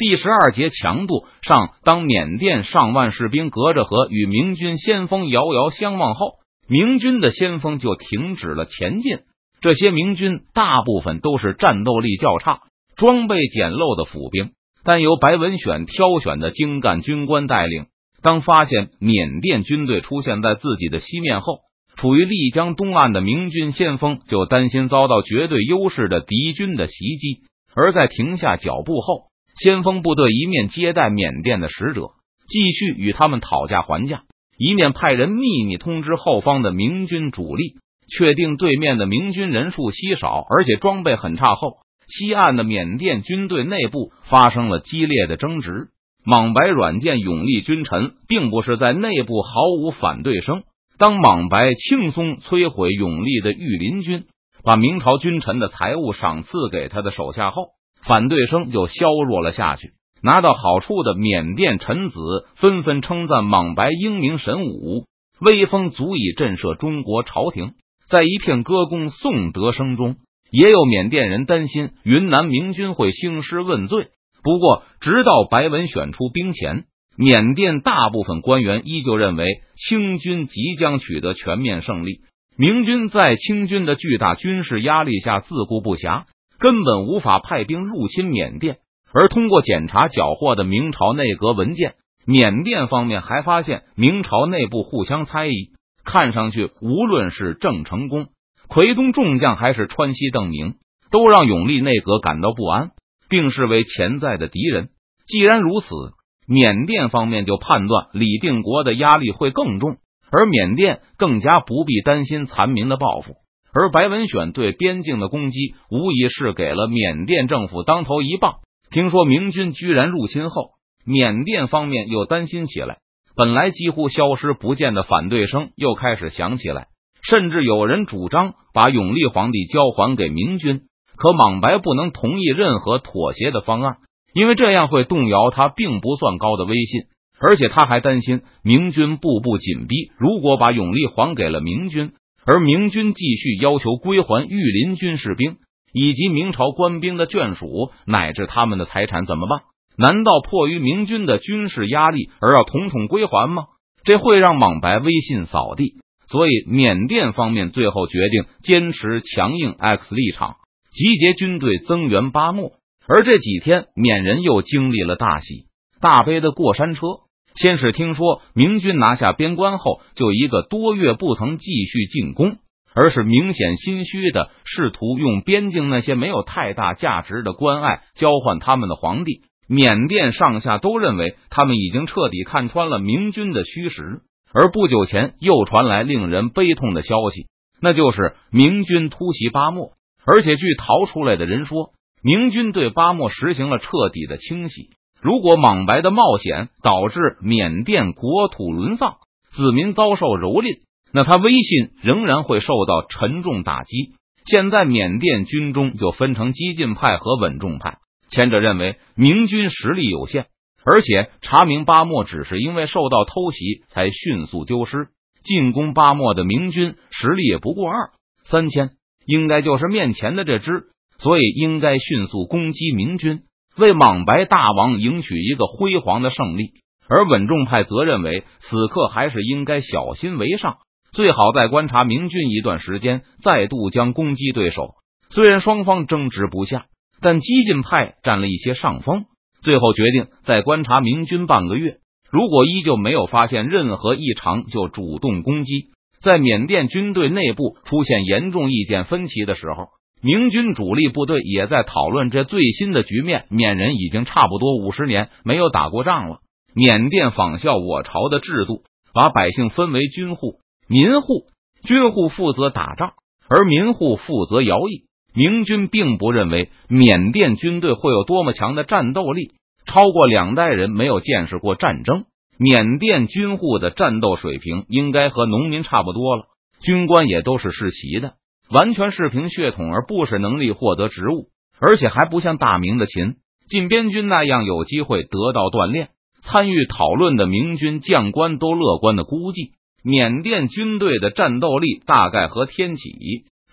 第十二节强度上，当缅甸上万士兵隔着河与明军先锋遥遥相望后，明军的先锋就停止了前进。这些明军大部分都是战斗力较差、装备简陋的府兵，但由白文选挑选的精干军官带领。当发现缅甸军队出现在自己的西面后，处于丽江东岸的明军先锋就担心遭到绝对优势的敌军的袭击，而在停下脚步后。先锋部队一面接待缅甸的使者，继续与他们讨价还价，一面派人秘密通知后方的明军主力，确定对面的明军人数稀少，而且装备很差后，西岸的缅甸军队内部发生了激烈的争执。莽白软件永历君臣并不是在内部毫无反对声。当莽白轻松摧毁永历的御林军，把明朝君臣的财物赏赐给他的手下后。反对声就削弱了下去。拿到好处的缅甸臣子纷纷称赞莽白英明神武，威风足以震慑中国朝廷。在一片歌功颂德声中，也有缅甸人担心云南明军会兴师问罪。不过，直到白文选出兵前，缅甸大部分官员依旧认为清军即将取得全面胜利。明军在清军的巨大军事压力下自顾不暇。根本无法派兵入侵缅甸，而通过检查缴获的明朝内阁文件，缅甸方面还发现明朝内部互相猜疑。看上去，无论是郑成功、奎东众将，还是川西邓明，都让永历内阁感到不安，并视为潜在的敌人。既然如此，缅甸方面就判断李定国的压力会更重，而缅甸更加不必担心残民的报复。而白文选对边境的攻击，无疑是给了缅甸政府当头一棒。听说明军居然入侵后，缅甸方面又担心起来。本来几乎消失不见的反对声又开始响起来，甚至有人主张把永历皇帝交还给明军。可莽白不能同意任何妥协的方案，因为这样会动摇他并不算高的威信。而且他还担心明军步步紧逼，如果把永历还给了明军。而明军继续要求归还御林军士兵以及明朝官兵的眷属乃至他们的财产怎么办？难道迫于明军的军事压力而要统统归还吗？这会让莽白威信扫地。所以缅甸方面最后决定坚持强硬 X 立场，集结军队增援巴莫。而这几天缅人又经历了大喜大悲的过山车。先是听说明军拿下边关后，就一个多月不曾继续进攻，而是明显心虚的试图用边境那些没有太大价值的关爱交换他们的皇帝。缅甸上下都认为他们已经彻底看穿了明军的虚实。而不久前又传来令人悲痛的消息，那就是明军突袭巴莫，而且据逃出来的人说，明军对巴莫实行了彻底的清洗。如果莽白的冒险导致缅甸国土沦丧，子民遭受蹂躏，那他威信仍然会受到沉重打击。现在缅甸军中就分成激进派和稳重派，前者认为明军实力有限，而且查明巴莫只是因为受到偷袭才迅速丢失，进攻巴莫的明军实力也不过二三千，应该就是面前的这支，所以应该迅速攻击明军。为莽白大王赢取一个辉煌的胜利，而稳重派则认为此刻还是应该小心为上，最好再观察明军一段时间，再度将攻击对手。虽然双方争执不下，但激进派占了一些上风。最后决定再观察明军半个月，如果依旧没有发现任何异常，就主动攻击。在缅甸军队内部出现严重意见分歧的时候。明军主力部队也在讨论这最新的局面。缅人已经差不多五十年没有打过仗了。缅甸仿效我朝的制度，把百姓分为军户、民户。军户负责打仗，而民户负责徭役。明军并不认为缅甸军队会有多么强的战斗力，超过两代人没有见识过战争。缅甸军户的战斗水平应该和农民差不多了，军官也都是世袭的。完全是凭血统而不是能力获得职务，而且还不像大明的秦晋边军那样有机会得到锻炼。参与讨论的明军将官都乐观的估计，缅甸军队的战斗力大概和天启、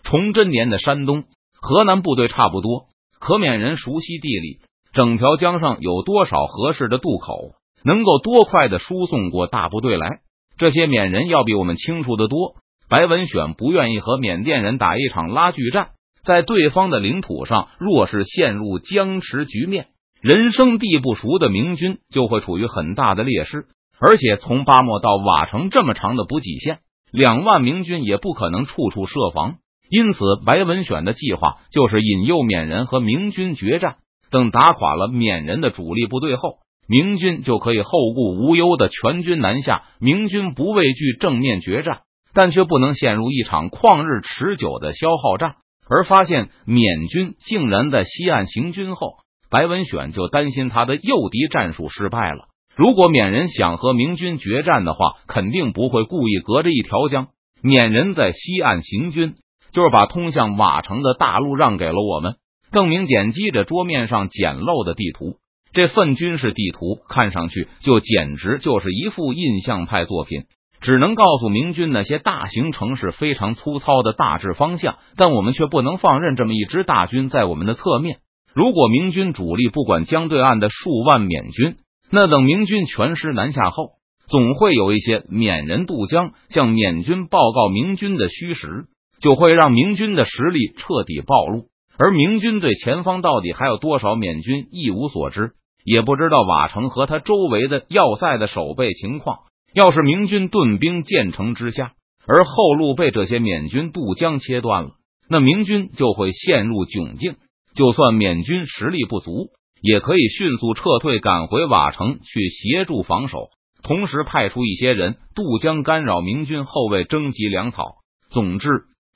崇祯年的山东、河南部队差不多。可缅人熟悉地理，整条江上有多少合适的渡口，能够多快的输送过大部队来？这些缅人要比我们清楚的多。白文选不愿意和缅甸人打一场拉锯战，在对方的领土上，若是陷入僵持局面，人生地不熟的明军就会处于很大的劣势。而且从巴莫到瓦城这么长的补给线，两万明军也不可能处处设防。因此，白文选的计划就是引诱缅人和明军决战，等打垮了缅人的主力部队后，明军就可以后顾无忧的全军南下。明军不畏惧正面决战。但却不能陷入一场旷日持久的消耗战，而发现缅军竟然在西岸行军后，白文选就担心他的诱敌战术失败了。如果缅人想和明军决战的话，肯定不会故意隔着一条江。缅人在西岸行军，就是把通向瓦城的大路让给了我们。邓明点击着桌面上简陋的地图，这份军事地图看上去就简直就是一幅印象派作品。只能告诉明军那些大型城市非常粗糙的大致方向，但我们却不能放任这么一支大军在我们的侧面。如果明军主力不管江对岸的数万缅军，那等明军全师南下后，总会有一些缅人渡江向缅军报告明军的虚实，就会让明军的实力彻底暴露。而明军对前方到底还有多少缅军一无所知，也不知道瓦城和他周围的要塞的守备情况。要是明军顿兵建成之下，而后路被这些缅军渡江切断了，那明军就会陷入窘境。就算缅军实力不足，也可以迅速撤退，赶回瓦城去协助防守，同时派出一些人渡江干扰明军后卫征集粮草。总之，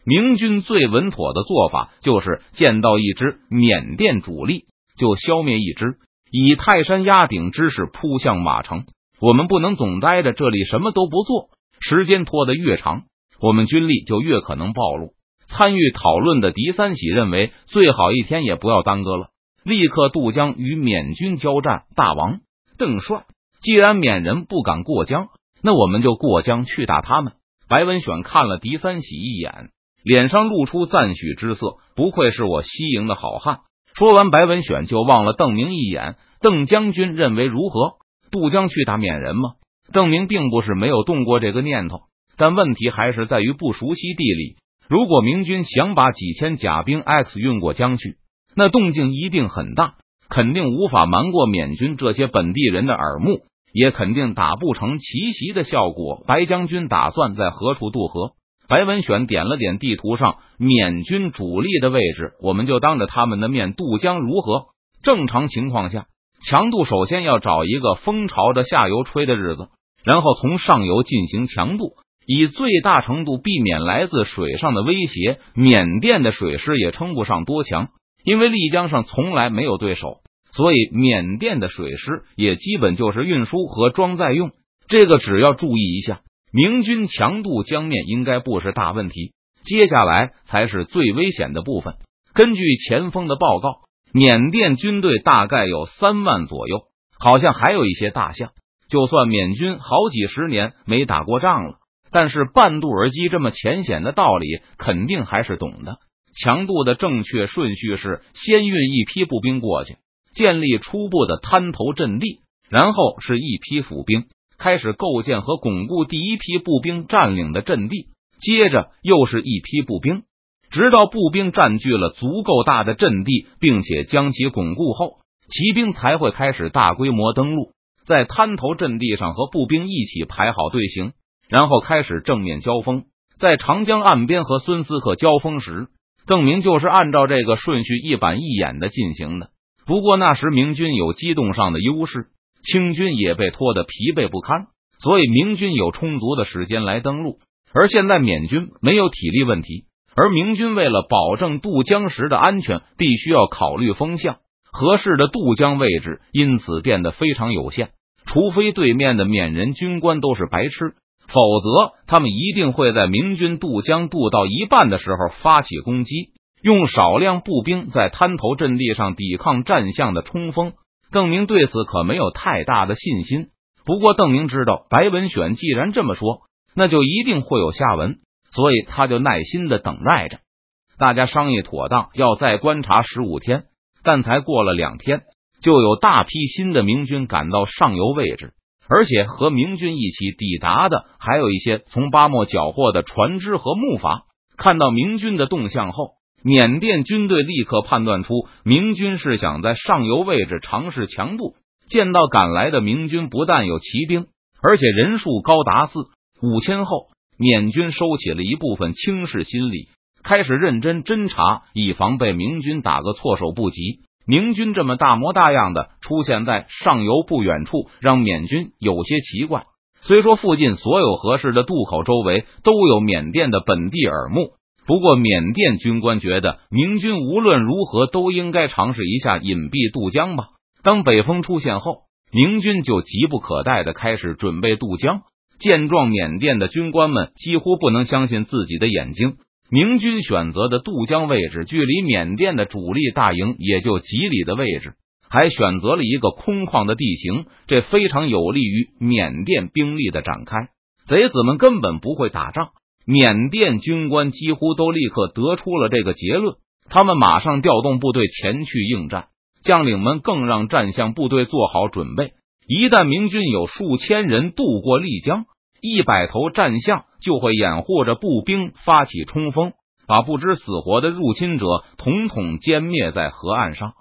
明军最稳妥的做法就是见到一支缅甸主力就消灭一支，以泰山压顶之势扑向瓦城。我们不能总待着这里什么都不做，时间拖得越长，我们军力就越可能暴露。参与讨论的狄三喜认为，最好一天也不要耽搁了，立刻渡江与缅军交战。大王邓帅，既然缅人不敢过江，那我们就过江去打他们。白文选看了狄三喜一眼，脸上露出赞许之色，不愧是我西营的好汉。说完，白文选就望了邓明一眼，邓将军认为如何？渡江去打缅人吗？邓明并不是没有动过这个念头，但问题还是在于不熟悉地理。如果明军想把几千甲兵 X 运过江去，那动静一定很大，肯定无法瞒过缅军这些本地人的耳目，也肯定打不成奇袭的效果。白将军打算在何处渡河？白文选点了点地图上缅军主力的位置，我们就当着他们的面渡江如何？正常情况下。强度首先要找一个风朝着下游吹的日子，然后从上游进行强度，以最大程度避免来自水上的威胁。缅甸的水师也称不上多强，因为丽江上从来没有对手，所以缅甸的水师也基本就是运输和装载用。这个只要注意一下，明军强渡江面应该不是大问题。接下来才是最危险的部分。根据前锋的报告。缅甸军队大概有三万左右，好像还有一些大象。就算缅军好几十年没打过仗了，但是半渡而击这么浅显的道理，肯定还是懂的。强度的正确顺序是先运一批步兵过去，建立初步的滩头阵地，然后是一批府兵开始构建和巩固第一批步兵占领的阵地，接着又是一批步兵。直到步兵占据了足够大的阵地，并且将其巩固后，骑兵才会开始大规模登陆，在滩头阵地上和步兵一起排好队形，然后开始正面交锋。在长江岸边和孙思克交锋时，邓明就是按照这个顺序一板一眼的进行的。不过那时明军有机动上的优势，清军也被拖得疲惫不堪，所以明军有充足的时间来登陆。而现在缅军没有体力问题。而明军为了保证渡江时的安全，必须要考虑风向，合适的渡江位置因此变得非常有限。除非对面的缅人军官都是白痴，否则他们一定会在明军渡江渡到一半的时候发起攻击，用少量步兵在滩头阵地上抵抗战象的冲锋。邓明对此可没有太大的信心。不过邓明知道，白文选既然这么说，那就一定会有下文。所以他就耐心的等待着，大家商议妥当，要再观察十五天。但才过了两天，就有大批新的明军赶到上游位置，而且和明军一起抵达的还有一些从巴莫缴获的船只和木筏。看到明军的动向后，缅甸军队立刻判断出明军是想在上游位置尝试强度。见到赶来的明军，不但有骑兵，而且人数高达四五千后，缅军收起了一部分轻视心理，开始认真侦查，以防被明军打个措手不及。明军这么大模大样的出现在上游不远处，让缅军有些奇怪。虽说附近所有合适的渡口周围都有缅甸的本地耳目，不过缅甸军官觉得明军无论如何都应该尝试一下隐蔽渡江吧。当北风出现后，明军就急不可待的开始准备渡江。见状，缅甸的军官们几乎不能相信自己的眼睛。明军选择的渡江位置距离缅甸的主力大营也就几里的位置。还选择了一个空旷的地形，这非常有利于缅甸兵力的展开。贼子们根本不会打仗，缅甸军官几乎都立刻得出了这个结论。他们马上调动部队前去应战，将领们更让战象部队做好准备。一旦明军有数千人渡过丽江，一百头战象就会掩护着步兵发起冲锋，把不知死活的入侵者统统歼灭在河岸上。